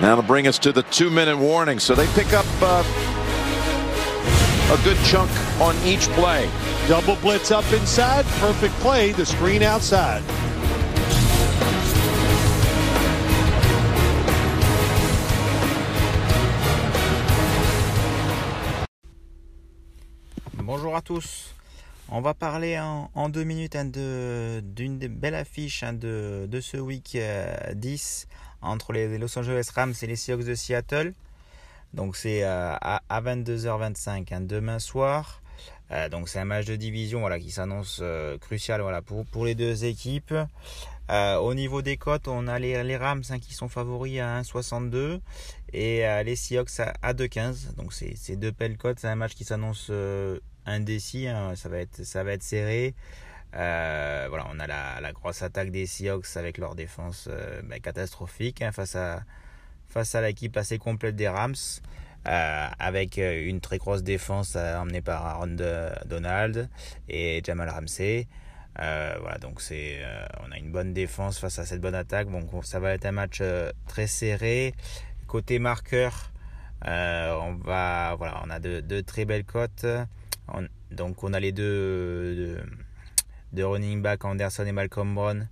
That'll bring us to the two-minute warning. So they pick up uh, a good chunk on each play. Double blitz up inside. Perfect play. The screen outside. Bonjour à tous. On va parler en, en deux minutes hein, de- d'une des belles affiches hein, de, de ce week euh, 10 entre les Los Angeles Rams et les Seahawks de Seattle. Donc c'est euh, à, à 22h25 hein, demain soir. Euh, donc c'est un match de division voilà, qui s'annonce euh, crucial voilà, pour, pour les deux équipes. Au niveau des cotes, on a les, Rams hein, qui sont favoris à 1,62 et les Seahawks à, à 2,15. Donc c'est deux belles cotes. C'est un match qui s'annonce indécis. hein. Ça, va être, ça va être serré. Euh, voilà, on a la, grosse attaque des Seahawks avec leur défense euh, bah, catastrophique hein, face à face à l'équipe assez complète des Rams. euh, avec euh, une très grosse défense euh, emmenée par Aaron Donald et Jamal Ramsey. Voilà, donc c'est, on a une bonne défense face à cette bonne attaque. Donc ça va être un match très serré. Côté marqueur, on va, voilà, on a de, de très belles cotes. On- donc on a les deux, deux, deux running back Anderson et Malcolm Brown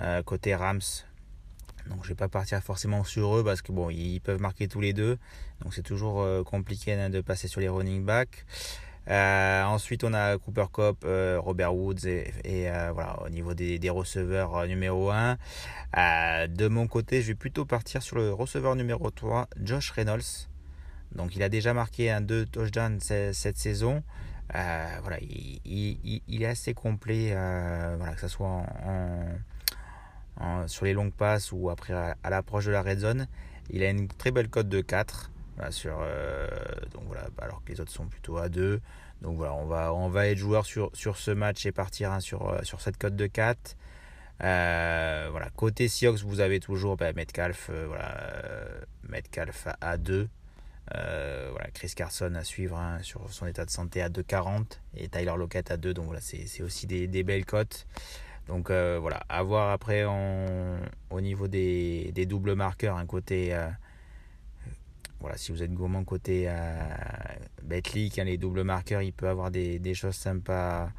euh, côté Rams. Donc je vais pas partir forcément sur eux parce que bon ils peuvent marquer tous les deux. Donc c'est toujours euh, compliqué hein, de passer sur les running backs. Euh, ensuite, on a Cooper Cup, Robert Woods et, voilà au niveau des, des receveurs numéro 1. Euh, de mon côté, je vais plutôt partir sur le receveur numéro 3, Josh Reynolds. Donc il a déjà marqué un 2 touchdowns ce- cette saison. Euh, voilà, il, est assez complet, euh, voilà, que ce soit sur les longues passes ou après à, l'approche de la red zone. Il a une très belle cote de 4. Voilà, sur, euh, donc voilà, alors que les autres sont plutôt à 2. Donc voilà, on va, on va être joueur sur, sur ce match et partir hein, sur, sur cette cote de 4. Euh, voilà, côté Seahawks, vous avez toujours bah, Metcalf, voilà, Metcalf à 2. Euh, voilà, Chris Carson à suivre hein, sur son état de santé à 2,40 et Tyler Lockett à 2. Donc voilà, c'est aussi des, belles cotes. Donc euh, voilà, à voir après au niveau des, doubles marqueurs, un côté. euh, voilà, si vous êtes gourmand côté Betclic, hein, les doubles marqueurs, il peut avoir des, des choses sympas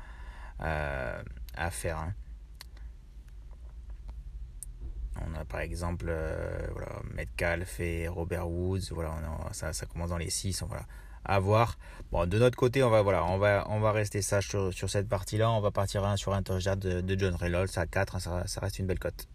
à faire. On a par exemple euh, voilà, Metcalf et Robert Woods. Voilà, on a- ça, ça commence dans les 6. Voilà, à voir. De notre côté, on va, voilà, on va, on va rester sage sur, cette partie-là. On va partir sur un touchdown de, de John Reynolds à 4. hein, ça, ça reste une belle cote.